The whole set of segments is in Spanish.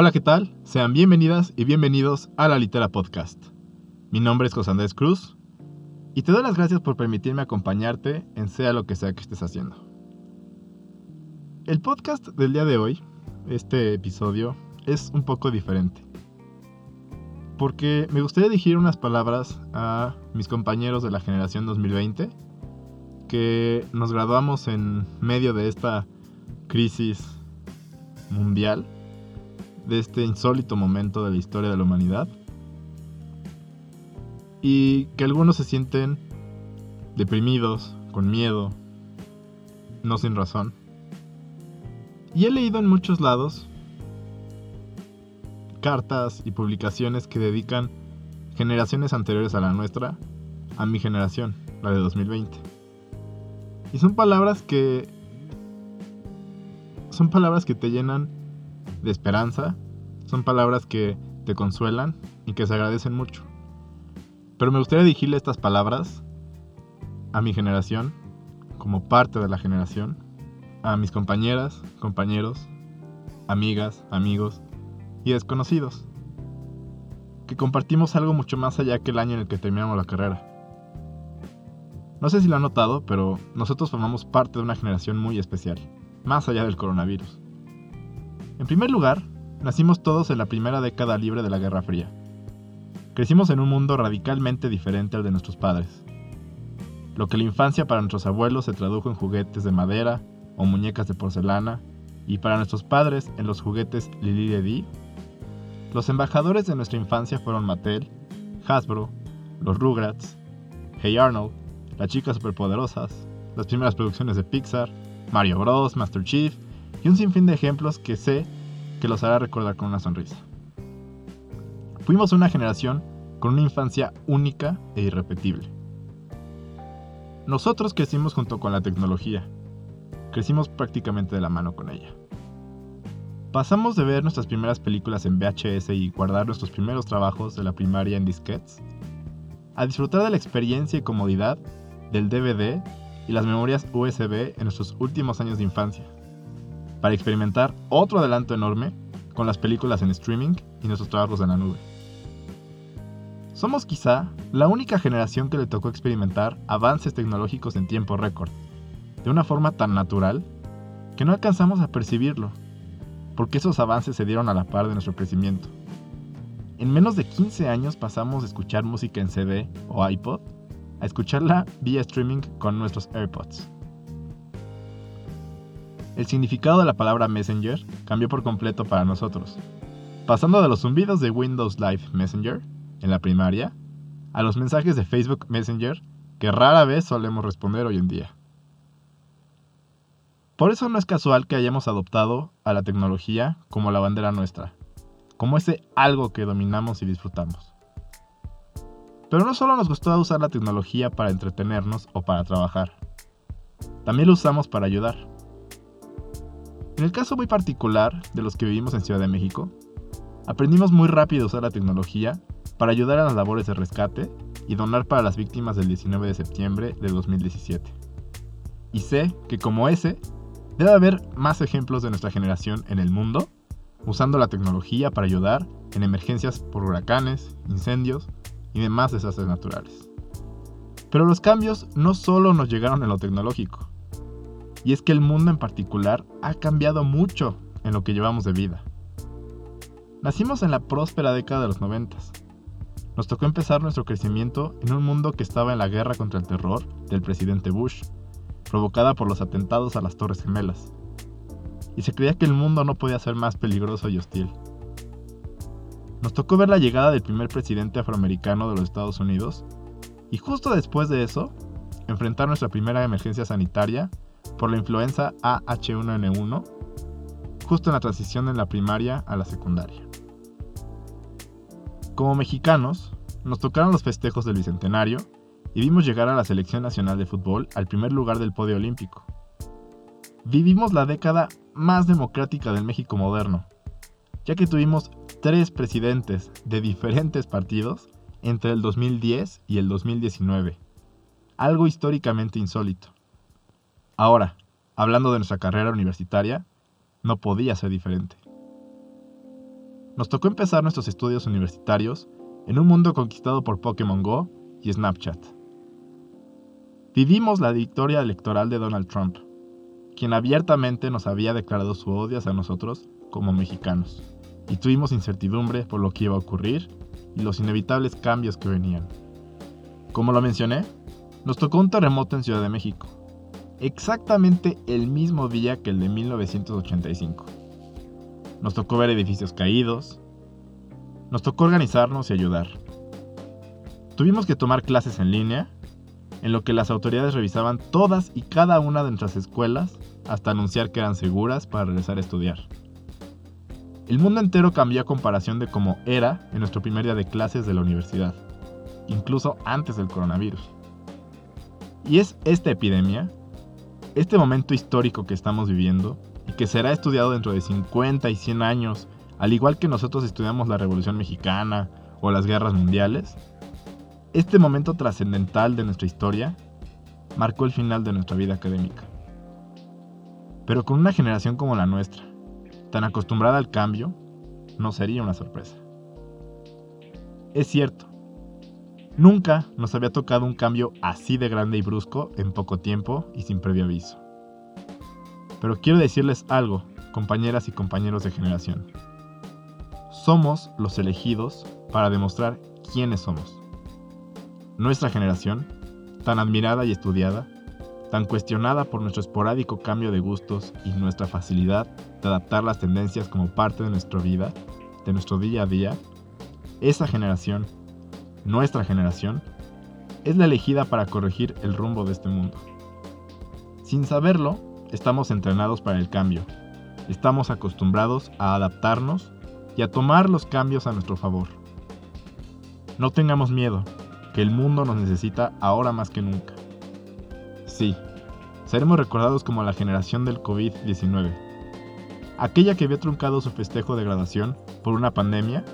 Hola, ¿qué tal? Sean bienvenidas y bienvenidos a la Litera Podcast. Mi nombre es José Andrés Cruz y te doy las gracias por permitirme acompañarte en sea lo que sea que estés haciendo. El podcast del día de hoy, este episodio, es un poco diferente. Porque me gustaría dirigir unas palabras a mis compañeros de la generación 2020 que nos graduamos en medio de esta crisis mundial, de este insólito momento de la historia de la humanidad, y que algunos se sienten deprimidos, con miedo, no sin razón. Y he leído en muchos lados cartas y publicaciones que dedican generaciones anteriores a la nuestra a mi generación, la de 2020. Y son palabras que son palabras que te llenan de esperanza, son palabras que te consuelan y que se agradecen mucho. Pero me gustaría dirigirle estas palabras a mi generación, como parte de la generación, a mis compañeras, compañeros, amigas, amigos y desconocidos, que compartimos algo mucho más allá que el año en el que terminamos la carrera. No sé si lo han notado, pero nosotros formamos parte de una generación muy especial más allá del coronavirus. En primer lugar, nacimos todos en la primera década libre de la Guerra Fría. Crecimos en un mundo radicalmente diferente al de nuestros padres. Lo que la infancia para nuestros abuelos se tradujo en juguetes de madera o muñecas de porcelana, y para nuestros padres en los juguetes Lili Ledi, los embajadores de nuestra infancia fueron Mattel, Hasbro, los Rugrats, Hey Arnold, las chicas superpoderosas, las primeras producciones de Pixar, Mario Bros, Master Chief y un sinfín de ejemplos que sé que los hará recordar con una sonrisa. Fuimos una generación con una infancia única e irrepetible. Nosotros crecimos junto con la tecnología. Crecimos prácticamente de la mano con ella. Pasamos de ver nuestras primeras películas en VHS y guardar nuestros primeros trabajos de la primaria en disquetes, a disfrutar de la experiencia y comodidad del DVD y las memorias USB en nuestros últimos años de infancia, para experimentar otro adelanto enorme con las películas en streaming y nuestros trabajos en la nube. Somos quizá la única generación que le tocó experimentar avances tecnológicos en tiempo récord, de una forma tan natural que no alcanzamos a percibirlo, porque esos avances se dieron a la par de nuestro crecimiento. En menos de 15 años pasamos de escuchar música en CD o iPod a escucharla vía streaming con nuestros AirPods. El significado de la palabra Messenger cambió por completo para nosotros, pasando de los zumbidos de Windows Live Messenger en la primaria a los mensajes de Facebook Messenger que rara vez solemos responder hoy en día. Por eso no es casual que hayamos adoptado a la tecnología como la bandera nuestra, como ese algo que dominamos y disfrutamos. Pero no solo nos gustó usar la tecnología para entretenernos o para trabajar, también lo usamos para ayudar. En el caso muy particular de los que vivimos en Ciudad de México, aprendimos muy rápido a usar la tecnología para ayudar a las labores de rescate y donar para las víctimas del 19 de septiembre de 2017. Y sé que como ese, debe haber más ejemplos de nuestra generación en el mundo usando la tecnología para ayudar en emergencias por huracanes, incendios y demás desastres naturales. Pero los cambios no solo nos llegaron en lo tecnológico, y es que el mundo en particular ha cambiado mucho en lo que llevamos de vida. Nacimos en la próspera década de los noventas. Nos tocó empezar nuestro crecimiento en un mundo que estaba en la guerra contra el terror del presidente Bush, provocada por los atentados a las Torres Gemelas. Y se creía que el mundo no podía ser más peligroso y hostil. Nos tocó ver la llegada del primer presidente afroamericano de los Estados Unidos y justo después de eso, enfrentar nuestra primera emergencia sanitaria por la influenza AH1N1, justo en la transición de la primaria a la secundaria. Como mexicanos, nos tocaron los festejos del Bicentenario y vimos llegar a la Selección Nacional de Fútbol al primer lugar del podio olímpico. Vivimos la década más democrática del México moderno, ya que tuvimos tres presidentes de diferentes partidos entre el 2010 y el 2019. Algo históricamente insólito. Ahora, hablando de nuestra carrera universitaria, no podía ser diferente. nos tocó empezar nuestros estudios universitarios en un mundo conquistado por Pokémon Go y Snapchat. Vivimos la victoria electoral de Donald Trump, quien abiertamente nos había declarado su odio hacia nosotros como mexicanos, y tuvimos incertidumbre por lo que iba a ocurrir y los inevitables cambios que venían. Como lo mencioné, nos tocó un terremoto en Ciudad de México, exactamente el mismo día que el de 1985. Nos tocó ver edificios caídos, nos tocó organizarnos y ayudar. Tuvimos que tomar clases en línea, en lo que las autoridades revisaban todas y cada una de nuestras escuelas hasta anunciar que eran seguras para regresar a estudiar. El mundo entero cambió a comparación de cómo era en nuestro primer día de clases de la universidad, incluso antes del coronavirus. Y es esta epidemia, este momento histórico que estamos viviendo y que será estudiado dentro de 50 y 100 años, al igual que nosotros estudiamos la Revolución Mexicana o las guerras mundiales, este momento trascendental de nuestra historia marcó el final de nuestra vida académica. Pero con una generación como la nuestra, tan acostumbrada al cambio, no sería una sorpresa. Es cierto, nunca nos había tocado un cambio así de grande y brusco en poco tiempo y sin previo aviso. Pero quiero decirles algo, compañeras y compañeros de generación. Somos los elegidos para demostrar quiénes somos. Nuestra generación, tan admirada y estudiada, tan cuestionada por nuestro esporádico cambio de gustos y nuestra facilidad de adaptar las tendencias como parte de nuestra vida, de nuestro día a día, esa generación, nuestra generación, es la elegida para corregir el rumbo de este mundo. Sin saberlo, estamos entrenados para el cambio, estamos acostumbrados a adaptarnos y a tomar los cambios a nuestro favor. No tengamos miedo, que el mundo nos necesita ahora más que nunca. Sí, seremos recordados como la generación del COVID-19, aquella que había truncado su festejo de graduación por una pandemia,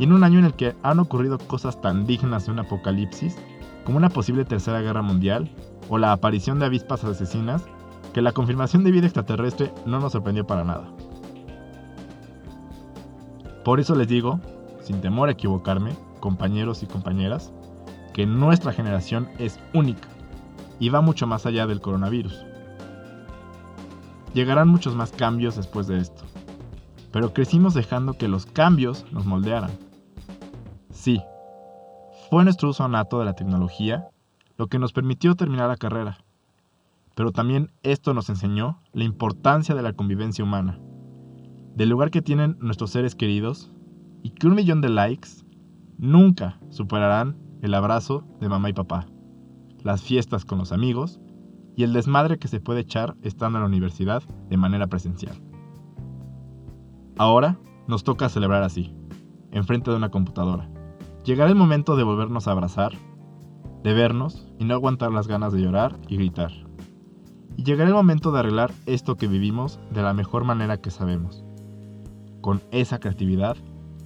y en un año en el que han ocurrido cosas tan dignas de un apocalipsis como una posible tercera guerra mundial o la aparición de avispas asesinas, que la confirmación de vida extraterrestre no nos sorprendió para nada. Por eso les digo, sin temor a equivocarme, compañeros y compañeras, que nuestra generación es única y va mucho más allá del coronavirus. Llegarán muchos más cambios después de esto, pero crecimos dejando que los cambios nos moldearan. Sí, fue nuestro uso nato de la tecnología lo que nos permitió terminar la carrera, pero también esto nos enseñó la importancia de la convivencia humana, del lugar que tienen nuestros seres queridos y que un millón de likes nunca superarán el abrazo de mamá y papá las fiestas con los amigos y el desmadre que se puede echar estando en la universidad de manera presencial. Ahora nos toca celebrar así, enfrente de una computadora. Llegará el momento de volvernos a abrazar, de vernos y no aguantar las ganas de llorar y gritar. Y llegará el momento de arreglar esto que vivimos de la mejor manera que sabemos, con esa creatividad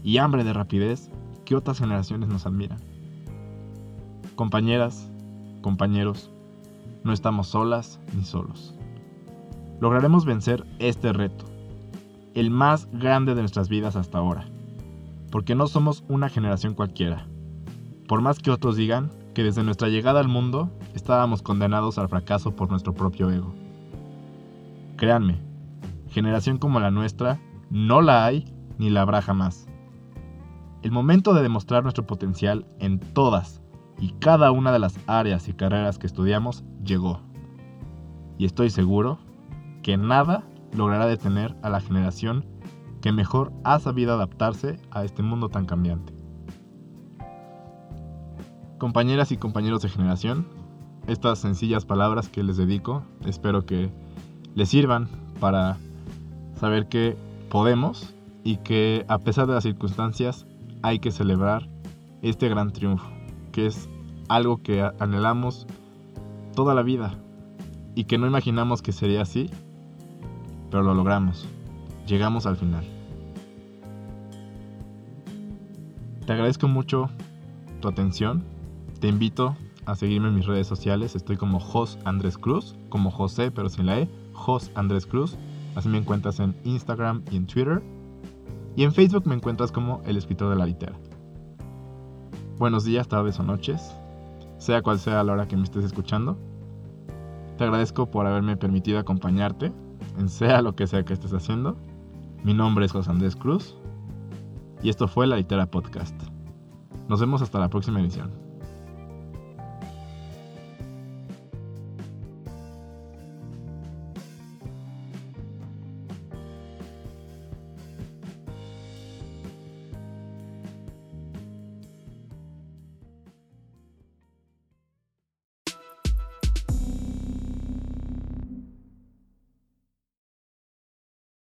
y hambre de rapidez que otras generaciones nos admiran. Compañeras, compañeros, no estamos solas ni solos. Lograremos vencer este reto, el más grande de nuestras vidas hasta ahora, porque no somos una generación cualquiera. Por más que otros digan que desde nuestra llegada al mundo estábamos condenados al fracaso por nuestro propio ego. Créanme, generación como la nuestra no la hay ni la habrá jamás. El momento de demostrar nuestro potencial en todas y cada una de las áreas y carreras que estudiamos llegó. Y estoy seguro que nada logrará detener a la generación que mejor ha sabido adaptarse a este mundo tan cambiante. Compañeras y compañeros de generación, estas sencillas palabras que les dedico espero que les sirvan para saber que podemos y que a pesar de las circunstancias hay que celebrar este gran triunfo que es algo que anhelamos toda la vida y que no imaginamos que sería así, pero lo logramos llegamos al final. Te agradezco mucho tu atención. Te invito a seguirme en mis redes sociales. Estoy como Jos Andrés Cruz, como José, pero sin la E, Jos Andrés Cruz. Así me encuentras en Instagram y en Twitter. Y en Facebook me encuentras como El Escritor de la Litera. Buenos días, tardes o noches, sea cual sea la hora que me estés escuchando. Te agradezco por haberme permitido acompañarte en sea lo que sea que estés haciendo. Mi nombre es José Andrés Cruz y esto fue La Litera Podcast. Nos vemos hasta la próxima edición.